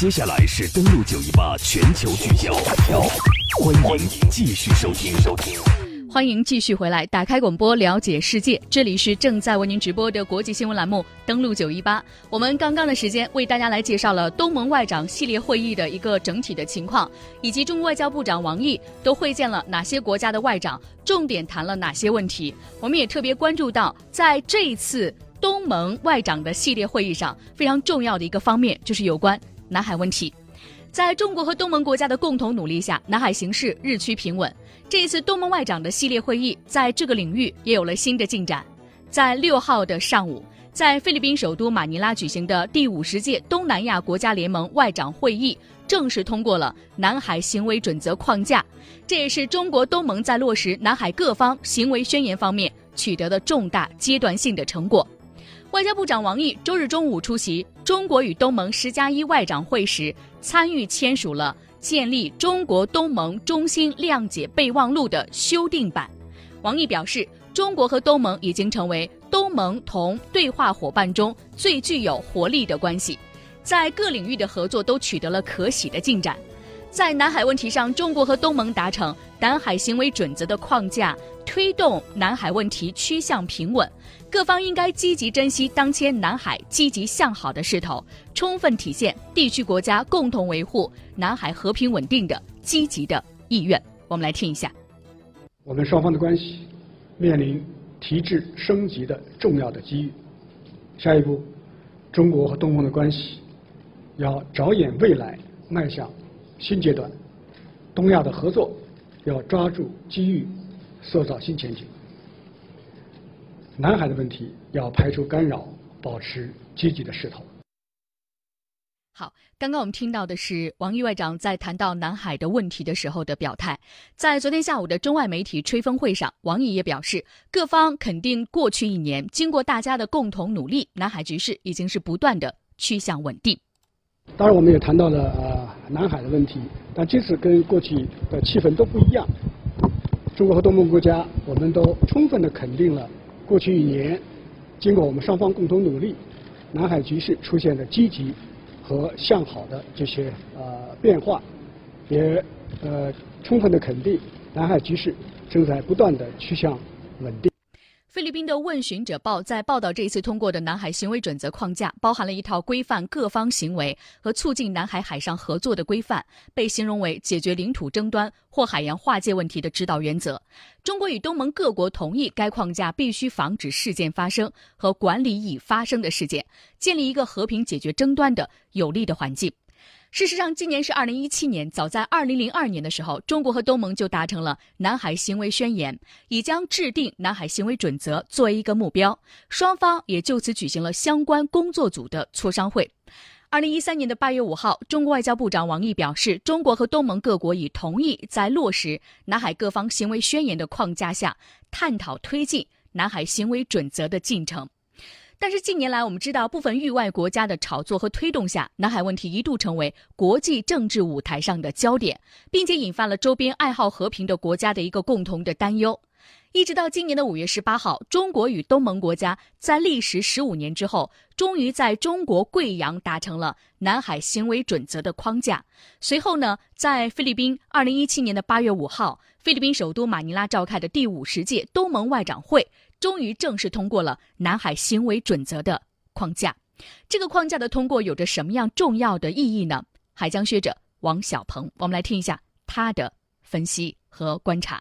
接下来是登录九一八全球聚焦，欢迎继续收听。收听。欢迎继续回来，打开广播了解世界。这里是正在为您直播的国际新闻栏目，登录九一八。我们刚刚的时间为大家来介绍了东盟外长系列会议的一个整体的情况，以及中国外交部长王毅都会见了哪些国家的外长，重点谈了哪些问题。我们也特别关注到，在这一次东盟外长的系列会议上，非常重要的一个方面就是有关。南海问题，在中国和东盟国家的共同努力下，南海形势日趋平稳。这一次东盟外长的系列会议，在这个领域也有了新的进展。在六号的上午，在菲律宾首都马尼拉举行的第五十届东南亚国家联盟外长会议，正式通过了南海行为准则框架。这也是中国东盟在落实南海各方行为宣言方面取得的重大阶段性的成果。外交部长王毅周日中午出席中国与东盟十加一外长会时，参与签署了建立中国东盟中心谅解备忘录的修订版。王毅表示，中国和东盟已经成为东盟同对话伙伴中最具有活力的关系，在各领域的合作都取得了可喜的进展。在南海问题上，中国和东盟达成南海行为准则的框架，推动南海问题趋向平稳。各方应该积极珍惜当前南海积极向好的势头，充分体现地区国家共同维护南海和平稳定的积极的意愿。我们来听一下。我们双方的关系面临提质升级的重要的机遇。下一步，中国和东盟的关系要着眼未来，迈向新阶段。东亚的合作要抓住机遇，塑造新前景。南海的问题要排除干扰，保持积极的势头。好，刚刚我们听到的是王毅外长在谈到南海的问题的时候的表态。在昨天下午的中外媒体吹风会上，王毅也表示，各方肯定过去一年经过大家的共同努力，南海局势已经是不断的趋向稳定。当然，我们也谈到了呃南海的问题，但这次跟过去的气氛都不一样。中国和东盟国家，我们都充分的肯定了。过去一年，经过我们双方共同努力，南海局势出现了积极和向好的这些呃变化，也呃充分的肯定南海局势正在不断的趋向稳定。菲律宾的《问询者报》在报道这一次通过的南海行为准则框架，包含了一套规范各方行为和促进南海海上合作的规范，被形容为解决领土争端或海洋划界问题的指导原则。中国与东盟各国同意，该框架必须防止事件发生和管理已发生的事件，建立一个和平解决争端的有利的环境。事实上，今年是二零一七年。早在二零零二年的时候，中国和东盟就达成了南海行为宣言，已将制定南海行为准则作为一个目标。双方也就此举行了相关工作组的磋商会。二零一三年的八月五号，中国外交部长王毅表示，中国和东盟各国已同意在落实南海各方行为宣言的框架下，探讨推进南海行为准则的进程。但是近年来，我们知道部分域外国家的炒作和推动下，南海问题一度成为国际政治舞台上的焦点，并且引发了周边爱好和平的国家的一个共同的担忧。一直到今年的五月十八号，中国与东盟国家在历时十五年之后，终于在中国贵阳达成了南海行为准则的框架。随后呢，在菲律宾二零一七年的八月五号，菲律宾首都马尼拉召开的第五十届东盟外长会。终于正式通过了南海行为准则的框架，这个框架的通过有着什么样重要的意义呢？海疆学者王小鹏，我们来听一下他的分析和观察。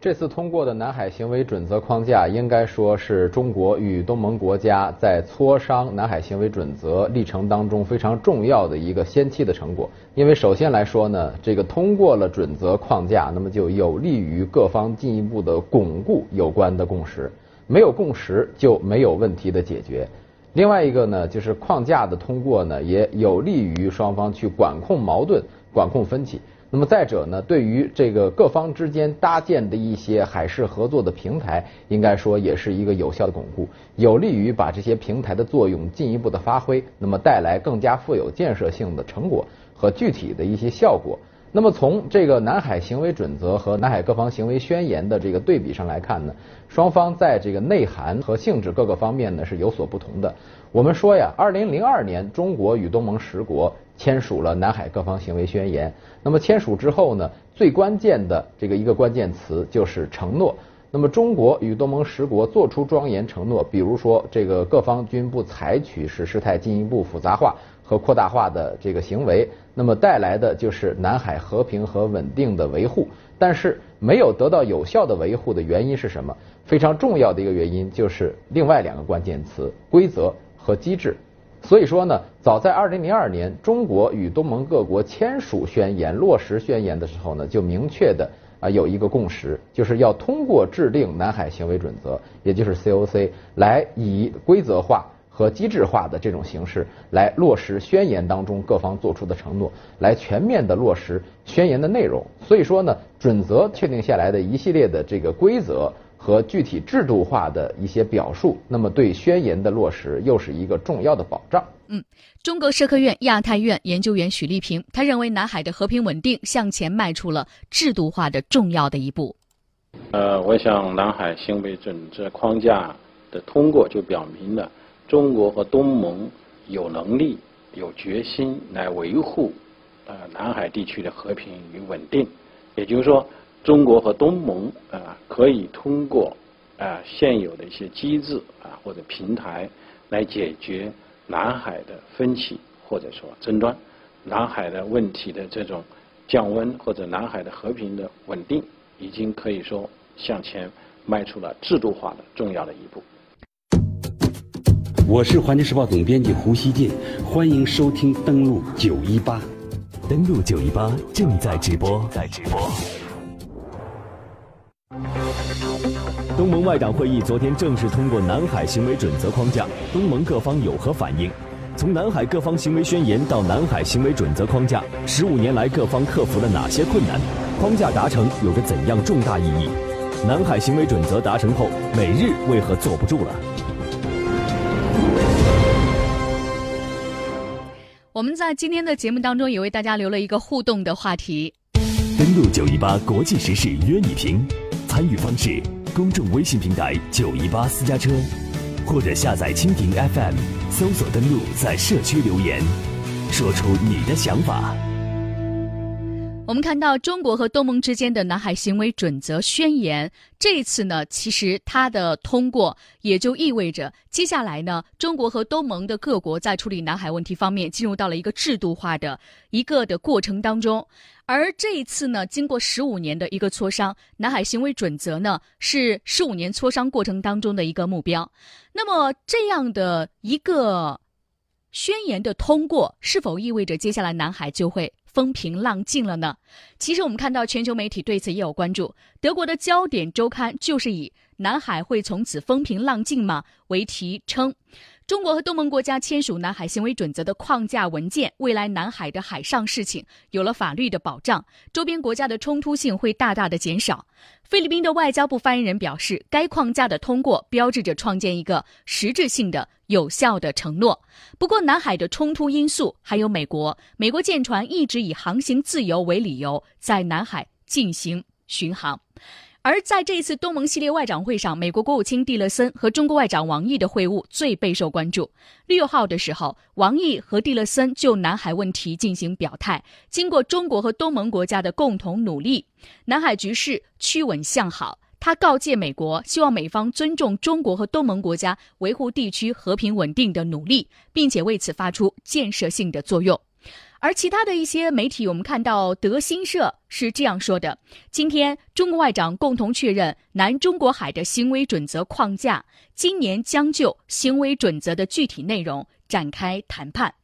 这次通过的南海行为准则框架，应该说是中国与东盟国家在磋商南海行为准则历程当中非常重要的一个先期的成果。因为首先来说呢，这个通过了准则框架，那么就有利于各方进一步的巩固有关的共识。没有共识，就没有问题的解决。另外一个呢，就是框架的通过呢，也有利于双方去管控矛盾、管控分歧。那么再者呢，对于这个各方之间搭建的一些海事合作的平台，应该说也是一个有效的巩固，有利于把这些平台的作用进一步的发挥，那么带来更加富有建设性的成果和具体的一些效果。那么从这个南海行为准则和南海各方行为宣言的这个对比上来看呢，双方在这个内涵和性质各个方面呢是有所不同的。我们说呀，二零零二年中国与东盟十国签署了南海各方行为宣言。那么签署之后呢，最关键的这个一个关键词就是承诺。那么中国与东盟十国作出庄严承诺，比如说这个各方均不采取使事态进一步复杂化和扩大化的这个行为，那么带来的就是南海和平和稳定的维护。但是没有得到有效的维护的原因是什么？非常重要的一个原因就是另外两个关键词：规则。和机制，所以说呢，早在二零零二年，中国与东盟各国签署宣言、落实宣言的时候呢，就明确的啊有一个共识，就是要通过制定南海行为准则，也就是 COC，来以规则化和机制化的这种形式来落实宣言当中各方做出的承诺，来全面的落实宣言的内容。所以说呢，准则确定下来的一系列的这个规则。和具体制度化的一些表述，那么对宣言的落实又是一个重要的保障。嗯，中国社科院亚太院研究员许立平，他认为南海的和平稳定向前迈出了制度化的重要的一步。呃，我想南海行为准则框架的通过，就表明了中国和东盟有能力、有决心来维护呃南海地区的和平与稳定。也就是说。中国和东盟啊，可以通过啊现有的一些机制啊或者平台来解决南海的分歧或者说争端，南海的问题的这种降温或者南海的和平的稳定，已经可以说向前迈出了制度化的重要的一步。我是环球时报总编辑胡锡进，欢迎收听登录九一八，登录九一八正在直播，在直播。东盟外长会议昨天正式通过南海行为准则框架，东盟各方有何反应？从南海各方行为宣言到南海行为准则框架，十五年来各方克服了哪些困难？框架达成有着怎样重大意义？南海行为准则达成后，美日为何坐不住了？我们在今天的节目当中也为大家留了一个互动的话题。登录九一八国际时事约你评，参与方式。公众微信平台九一八私家车，或者下载蜻蜓 FM，搜索登录，在社区留言，说出你的想法。我们看到中国和东盟之间的南海行为准则宣言，这一次呢，其实它的通过也就意味着接下来呢，中国和东盟的各国在处理南海问题方面进入到了一个制度化的一个的过程当中。而这一次呢，经过十五年的一个磋商，南海行为准则呢是十五年磋商过程当中的一个目标。那么这样的一个宣言的通过，是否意味着接下来南海就会？风平浪静了呢。其实我们看到全球媒体对此也有关注。德国的焦点周刊就是以“南海会从此风平浪静吗”为题称，中国和东盟国家签署南海行为准则的框架文件，未来南海的海上事情有了法律的保障，周边国家的冲突性会大大的减少。菲律宾的外交部发言人表示，该框架的通过标志着创建一个实质性的。有效的承诺。不过，南海的冲突因素还有美国，美国舰船一直以航行自由为理由在南海进行巡航。而在这一次东盟系列外长会上，美国国务卿蒂勒森和中国外长王毅的会晤最备受关注。六号的时候，王毅和蒂勒森就南海问题进行表态。经过中国和东盟国家的共同努力，南海局势趋稳向好。他告诫美国，希望美方尊重中国和东盟国家维护地区和平稳定的努力，并且为此发出建设性的作用。而其他的一些媒体，我们看到德新社是这样说的：今天，中国外长共同确认南中国海的行为准则框架，今年将就行为准则的具体内容展开谈判。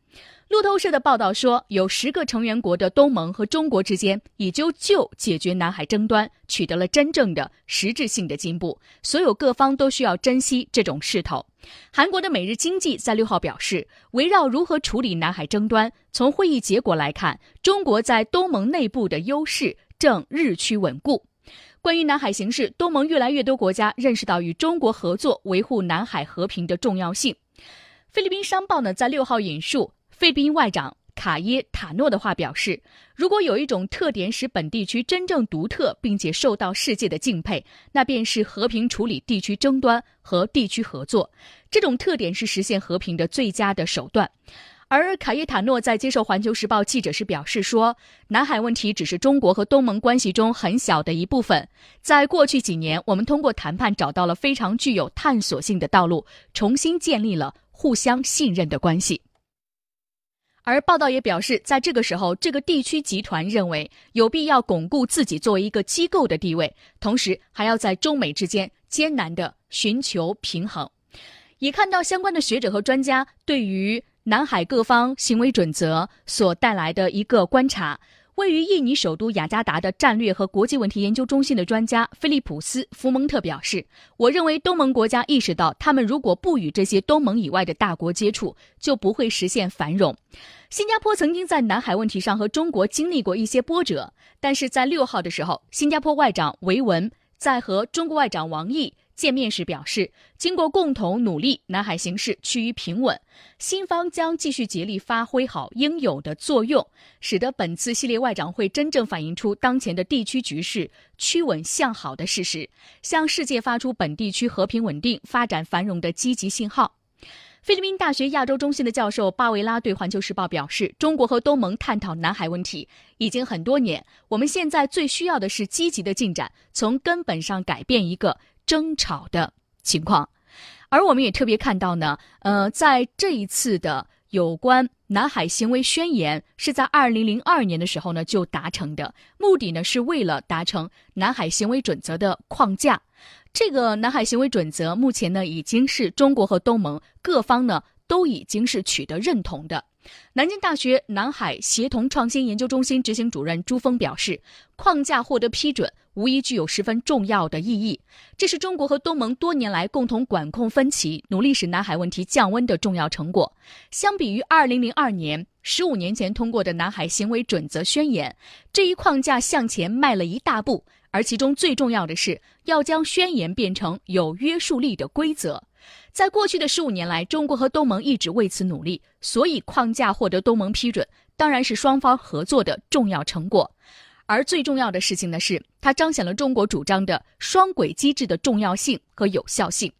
路透社的报道说，有十个成员国的东盟和中国之间已就就解决南海争端取得了真正的实质性的进步，所有各方都需要珍惜这种势头。韩国的《每日经济》在六号表示，围绕如何处理南海争端，从会议结果来看，中国在东盟内部的优势正日趋稳固。关于南海形势，东盟越来越多国家认识到与中国合作维护南海和平的重要性。菲律宾商报呢，在六号引述。菲律宾外长卡耶塔诺的话表示：“如果有一种特点使本地区真正独特，并且受到世界的敬佩，那便是和平处理地区争端和地区合作。这种特点是实现和平的最佳的手段。”而卡耶塔诺在接受《环球时报》记者时表示说：“南海问题只是中国和东盟关系中很小的一部分。在过去几年，我们通过谈判找到了非常具有探索性的道路，重新建立了互相信任的关系。”而报道也表示，在这个时候，这个地区集团认为有必要巩固自己作为一个机构的地位，同时还要在中美之间艰难地寻求平衡。也看到相关的学者和专家对于。南海各方行为准则所带来的一个观察，位于印尼首都雅加达的战略和国际问题研究中心的专家菲利普斯·福蒙特表示：“我认为东盟国家意识到，他们如果不与这些东盟以外的大国接触，就不会实现繁荣。新加坡曾经在南海问题上和中国经历过一些波折，但是在六号的时候，新加坡外长维文在和中国外长王毅。”见面时表示，经过共同努力，南海形势趋于平稳。新方将继续竭力发挥好应有的作用，使得本次系列外长会真正反映出当前的地区局势趋稳向好的事实，向世界发出本地区和平稳定、发展繁荣的积极信号。菲律宾大学亚洲中心的教授巴维拉对《环球时报》表示：“中国和东盟探讨南海问题已经很多年，我们现在最需要的是积极的进展，从根本上改变一个。”争吵的情况，而我们也特别看到呢，呃，在这一次的有关南海行为宣言是在二零零二年的时候呢就达成的，目的呢是为了达成南海行为准则的框架。这个南海行为准则目前呢已经是中国和东盟各方呢都已经是取得认同的。南京大学南海协同创新研究中心执行主任朱峰表示，框架获得批准。无疑具有十分重要的意义，这是中国和东盟多年来共同管控分歧、努力使南海问题降温的重要成果。相比于二零零二年十五年前通过的南海行为准则宣言，这一框架向前迈了一大步。而其中最重要的是要将宣言变成有约束力的规则。在过去的十五年来，中国和东盟一直为此努力，所以框架获得东盟批准，当然是双方合作的重要成果。而最重要的事情呢，是它彰显了中国主张的双轨机制的重要性和有效性。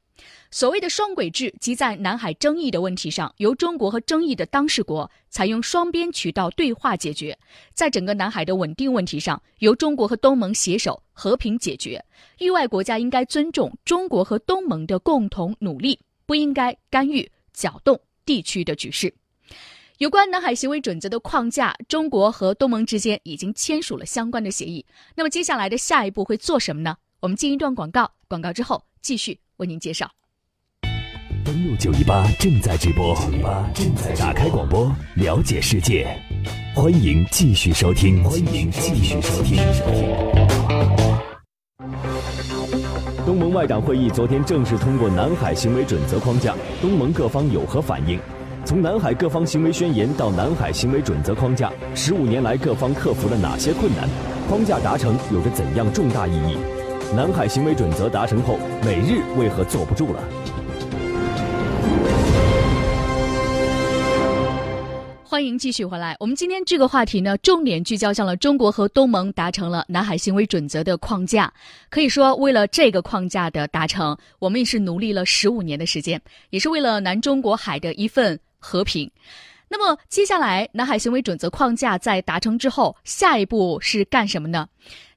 所谓的双轨制，即在南海争议的问题上，由中国和争议的当事国采用双边渠道对话解决；在整个南海的稳定问题上，由中国和东盟携手和平解决。域外国家应该尊重中国和东盟的共同努力，不应该干预搅动地区的局势。有关南海行为准则的框架，中国和东盟之间已经签署了相关的协议。那么接下来的下一步会做什么呢？我们进一段广告，广告之后继续为您介绍。登录九一八正在直播，九一八正在打开广播，了解世界，欢迎继续收听，欢迎继续收听。东盟外长会议昨天正式通过南海行为准则框架，东盟各方有何反应？从南海各方行为宣言到南海行为准则框架，十五年来各方克服了哪些困难？框架达成有着怎样重大意义？南海行为准则达成后，美日为何坐不住了？欢迎继续回来。我们今天这个话题呢，重点聚焦向了中国和东盟达成了南海行为准则的框架。可以说，为了这个框架的达成，我们也是努力了十五年的时间，也是为了南中国海的一份。和平。那么接下来，南海行为准则框架在达成之后，下一步是干什么呢？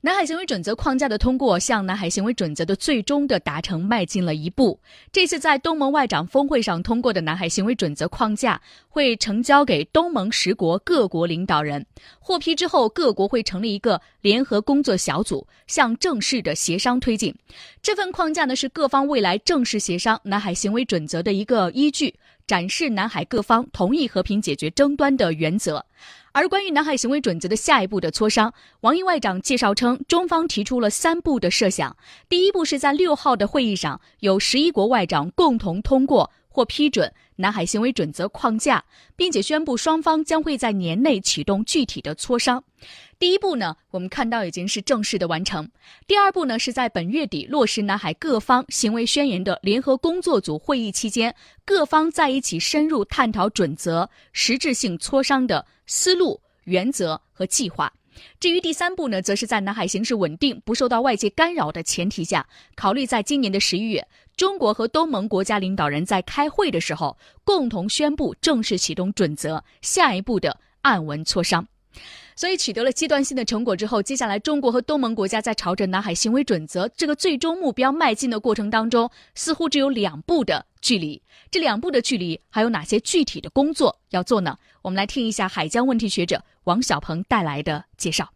南海行为准则框架的通过，向南海行为准则的最终的达成迈进了一步。这次在东盟外长峰会上通过的南海行为准则框架，会呈交给东盟十国各国领导人获批之后，各国会成立一个联合工作小组，向正式的协商推进。这份框架呢，是各方未来正式协商南海行为准则的一个依据。展示南海各方同意和平解决争端的原则，而关于南海行为准则的下一步的磋商，王毅外长介绍称，中方提出了三步的设想。第一步是在六号的会议上，有十一国外长共同通过或批准南海行为准则框架，并且宣布双方将会在年内启动具体的磋商。第一步呢，我们看到已经是正式的完成。第二步呢，是在本月底落实南海各方行为宣言的联合工作组会议期间，各方在一起深入探讨准则、实质性磋商的思路、原则和计划。至于第三步呢，则是在南海形势稳定、不受到外界干扰的前提下，考虑在今年的十一月，中国和东盟国家领导人在开会的时候，共同宣布正式启动准则，下一步的暗文磋商。所以取得了阶段性的成果之后，接下来中国和东盟国家在朝着南海行为准则这个最终目标迈进的过程当中，似乎只有两步的距离。这两步的距离还有哪些具体的工作要做呢？我们来听一下海疆问题学者王小鹏带来的介绍。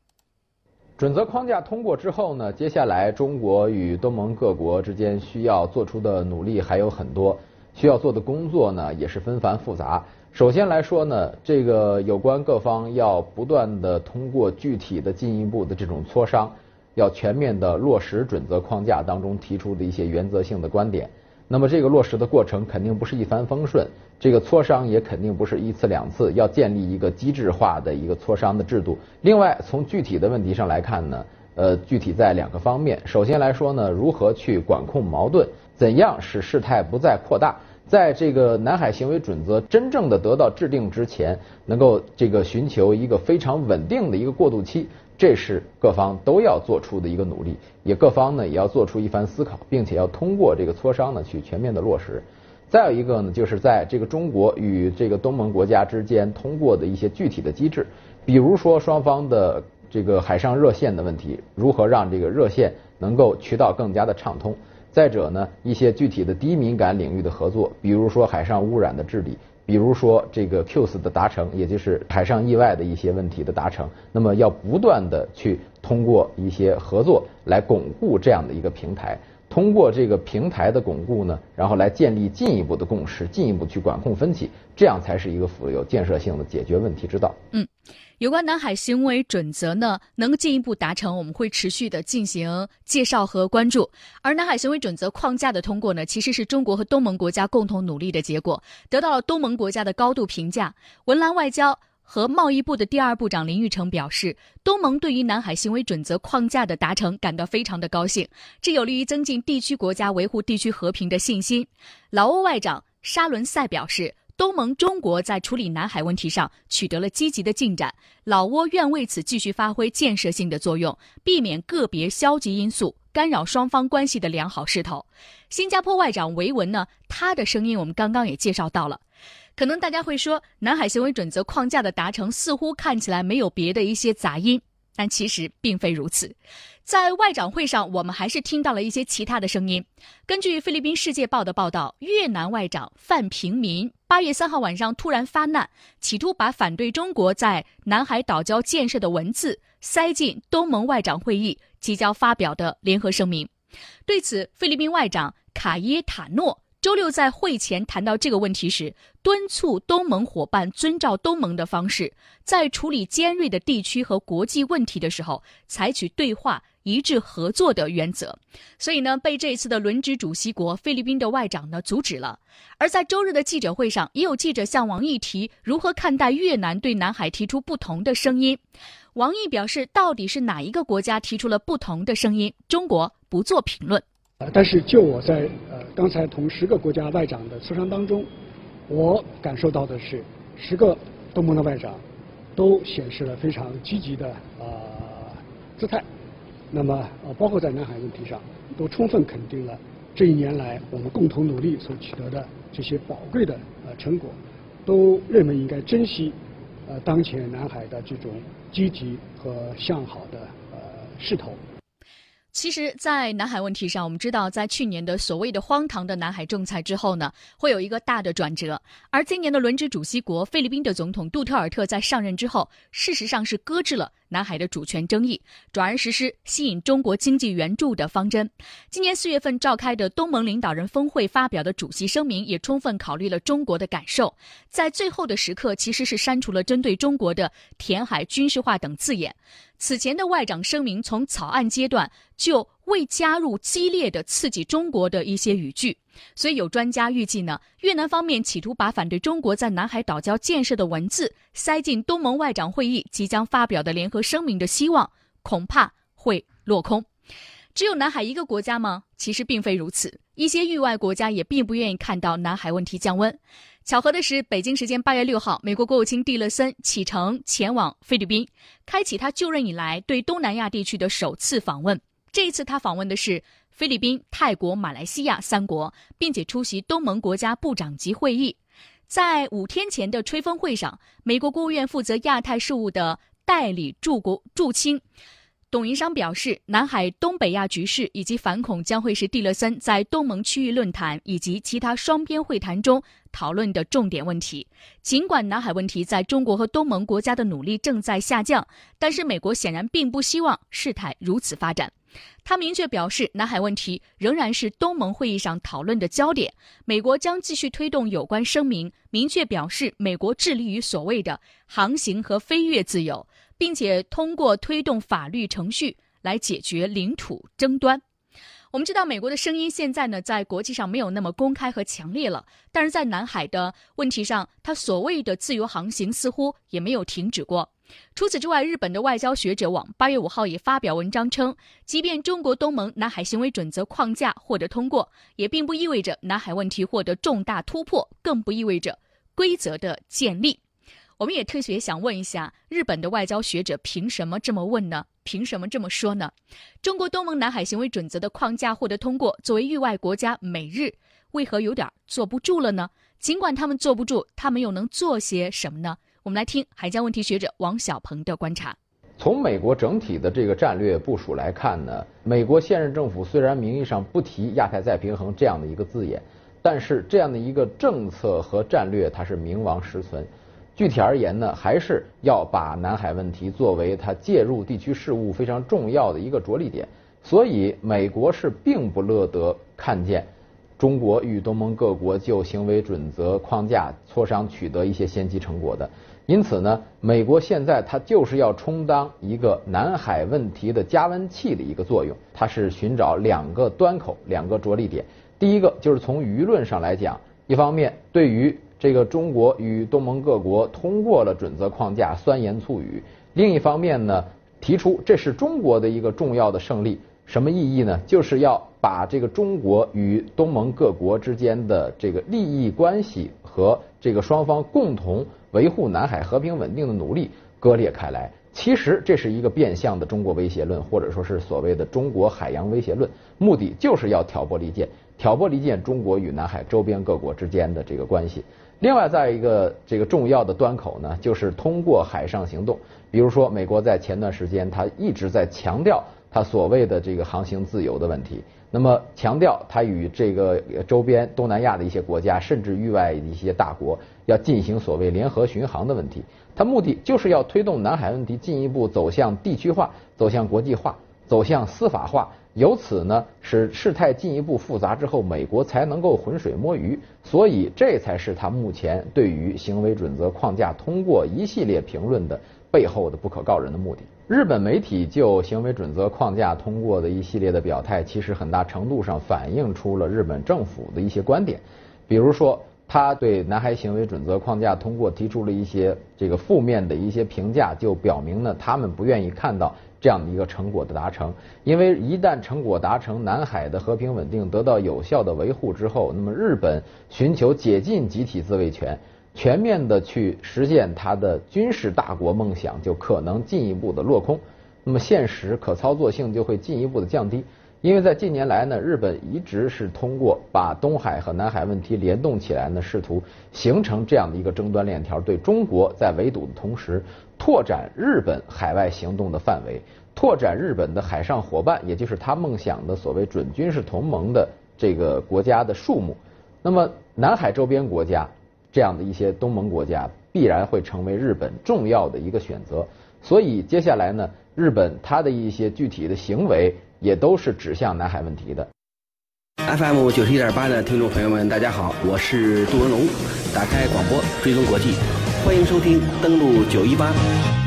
准则框架通过之后呢，接下来中国与东盟各国之间需要做出的努力还有很多，需要做的工作呢也是纷繁复杂。首先来说呢，这个有关各方要不断的通过具体的进一步的这种磋商，要全面的落实准则框架当中提出的一些原则性的观点。那么这个落实的过程肯定不是一帆风顺，这个磋商也肯定不是一次两次，要建立一个机制化的一个磋商的制度。另外，从具体的问题上来看呢，呃，具体在两个方面。首先来说呢，如何去管控矛盾，怎样使事态不再扩大。在这个南海行为准则真正的得到制定之前，能够这个寻求一个非常稳定的一个过渡期，这是各方都要做出的一个努力，也各方呢也要做出一番思考，并且要通过这个磋商呢去全面的落实。再有一个呢，就是在这个中国与这个东盟国家之间通过的一些具体的机制，比如说双方的这个海上热线的问题，如何让这个热线能够渠道更加的畅通。再者呢，一些具体的低敏感领域的合作，比如说海上污染的治理，比如说这个 QS 的达成，也就是海上意外的一些问题的达成，那么要不断的去通过一些合作来巩固这样的一个平台。通过这个平台的巩固呢，然后来建立进一步的共识，进一步去管控分歧，这样才是一个富有建设性的解决问题之道。嗯，有关南海行为准则呢，能进一步达成，我们会持续的进行介绍和关注。而南海行为准则框架的通过呢，其实是中国和东盟国家共同努力的结果，得到了东盟国家的高度评价。文澜外交。和贸易部的第二部长林玉成表示，东盟对于南海行为准则框架的达成感到非常的高兴，这有利于增进地区国家维护地区和平的信心。老挝外长沙伦塞表示，东盟中国在处理南海问题上取得了积极的进展，老挝愿为此继续发挥建设性的作用，避免个别消极因素干扰双方关系的良好势头。新加坡外长维文呢，他的声音我们刚刚也介绍到了。可能大家会说，南海行为准则框架的达成似乎看起来没有别的一些杂音，但其实并非如此。在外长会上，我们还是听到了一些其他的声音。根据菲律宾《世界报》的报道，越南外长范平民八月三号晚上突然发难，企图把反对中国在南海岛礁建设的文字塞进东盟外长会议即将发表的联合声明。对此，菲律宾外长卡耶塔诺。周六在会前谈到这个问题时，敦促东盟伙伴遵照东盟的方式，在处理尖锐的地区和国际问题的时候，采取对话、一致合作的原则。所以呢，被这次的轮值主席国菲律宾的外长呢阻止了。而在周日的记者会上，也有记者向王毅提如何看待越南对南海提出不同的声音。王毅表示，到底是哪一个国家提出了不同的声音？中国不做评论。但是就我在呃刚才同十个国家外长的磋商当中，我感受到的是，十个东盟的外长都显示了非常积极的呃姿态。那么呃包括在南海问题上，都充分肯定了这一年来我们共同努力所取得的这些宝贵的呃成果，都认为应该珍惜呃当前南海的这种积极和向好的呃势头。其实，在南海问题上，我们知道，在去年的所谓的荒唐的南海仲裁之后呢，会有一个大的转折。而今年的轮值主席国菲律宾的总统杜特尔特在上任之后，事实上是搁置了。南海的主权争议，转而实施吸引中国经济援助的方针。今年四月份召开的东盟领导人峰会发表的主席声明，也充分考虑了中国的感受，在最后的时刻其实是删除了针对中国的填海、军事化等字眼。此前的外长声明从草案阶段就未加入激烈的刺激中国的一些语句。所以有专家预计呢，越南方面企图把反对中国在南海岛礁建设的文字塞进东盟外长会议即将发表的联合声明的希望，恐怕会落空。只有南海一个国家吗？其实并非如此，一些域外国家也并不愿意看到南海问题降温。巧合的是，北京时间八月六号，美国国务卿蒂勒森启程前往菲律宾，开启他就任以来对东南亚地区的首次访问。这一次他访问的是菲律宾、泰国、马来西亚三国，并且出席东盟国家部长级会议。在五天前的吹风会上，美国国务院负责亚太事务的代理驻国驻青。董云商表示，南海、东北亚局势以及反恐将会是蒂勒森在东盟区域论坛以及其他双边会谈中讨论的重点问题。尽管南海问题在中国和东盟国家的努力正在下降，但是美国显然并不希望事态如此发展。他明确表示，南海问题仍然是东盟会议上讨论的焦点。美国将继续推动有关声明，明确表示美国致力于所谓的航行和飞越自由。并且通过推动法律程序来解决领土争端。我们知道，美国的声音现在呢，在国际上没有那么公开和强烈了，但是在南海的问题上，他所谓的自由航行似乎也没有停止过。除此之外，日本的外交学者网八月五号也发表文章称，即便中国东盟南海行为准则框架获得通过，也并不意味着南海问题获得重大突破，更不意味着规则的建立。我们也特别想问一下，日本的外交学者凭什么这么问呢？凭什么这么说呢？中国东盟南海行为准则的框架获得通过，作为域外国家，美日为何有点坐不住了呢？尽管他们坐不住，他们又能做些什么呢？我们来听海疆问题学者王小鹏的观察。从美国整体的这个战略部署来看呢，美国现任政府虽然名义上不提亚太再平衡这样的一个字眼，但是这样的一个政策和战略，它是名亡实存。具体而言呢，还是要把南海问题作为它介入地区事务非常重要的一个着力点。所以，美国是并不乐得看见中国与东盟各国就行为准则框架磋商取得一些先机成果的。因此呢，美国现在它就是要充当一个南海问题的加温器的一个作用。它是寻找两个端口、两个着力点。第一个就是从舆论上来讲，一方面对于这个中国与东盟各国通过了准则框架，酸言醋语。另一方面呢，提出这是中国的一个重要的胜利，什么意义呢？就是要把这个中国与东盟各国之间的这个利益关系和这个双方共同维护南海和平稳定的努力割裂开来。其实这是一个变相的中国威胁论，或者说是所谓的中国海洋威胁论，目的就是要挑拨离间，挑拨离间中国与南海周边各国之间的这个关系。另外，在一个这个重要的端口呢，就是通过海上行动。比如说，美国在前段时间，它一直在强调它所谓的这个航行自由的问题。那么，强调它与这个周边东南亚的一些国家，甚至域外一些大国，要进行所谓联合巡航的问题。它目的就是要推动南海问题进一步走向地区化、走向国际化、走向司法化。由此呢，使事态进一步复杂之后，美国才能够浑水摸鱼。所以，这才是他目前对于行为准则框架通过一系列评论的背后的不可告人的目的。日本媒体就行为准则框架通过的一系列的表态，其实很大程度上反映出了日本政府的一些观点。比如说，他对南海行为准则框架通过提出了一些这个负面的一些评价，就表明呢，他们不愿意看到。这样的一个成果的达成，因为一旦成果达成，南海的和平稳定得到有效的维护之后，那么日本寻求解禁集体自卫权，全面的去实现它的军事大国梦想，就可能进一步的落空，那么现实可操作性就会进一步的降低。因为在近年来呢，日本一直是通过把东海和南海问题联动起来呢，试图形成这样的一个争端链条，对中国在围堵的同时，拓展日本海外行动的范围，拓展日本的海上伙伴，也就是他梦想的所谓准军事同盟的这个国家的数目。那么，南海周边国家这样的一些东盟国家，必然会成为日本重要的一个选择。所以，接下来呢，日本它的一些具体的行为。也都是指向南海问题的。FM 九十一点八的听众朋友们，大家好，我是杜文龙。打开广播，追踪国际，欢迎收听登录九一八。